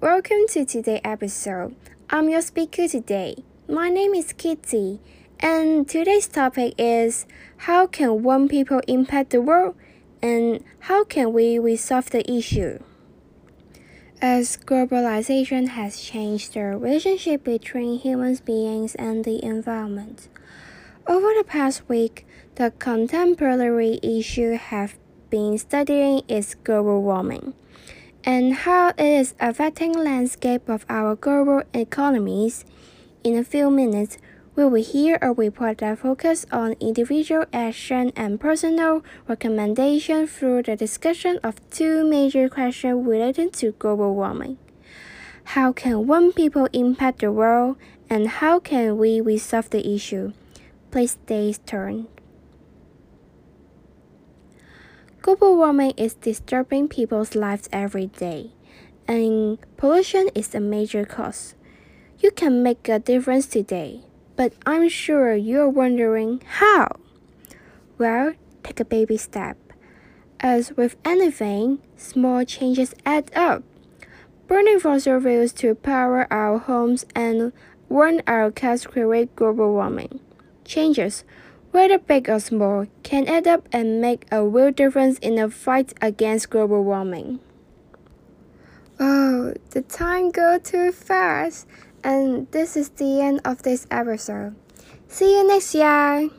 welcome to today's episode. I'm your speaker today. My name is Kitty, and today's topic is how can one people impact the world and how can we resolve the issue? As globalization has changed the relationship between human beings and the environment, over the past week, the contemporary issue have been studying is global warming and how it is affecting landscape of our global economies. In a few minutes, we will hear a report that focuses on individual action and personal recommendation through the discussion of two major questions related to global warming. How can one people impact the world and how can we resolve the issue? Please stay tuned. Global warming is disturbing people's lives every day, and pollution is a major cause. You can make a difference today, but I'm sure you're wondering how. Well, take a baby step. As with anything, small changes add up. Burning fossil fuels to power our homes and run our cars create global warming. Changes whether big or small, can add up and make a real difference in the fight against global warming. Oh, the time goes too fast, and this is the end of this episode. See you next year!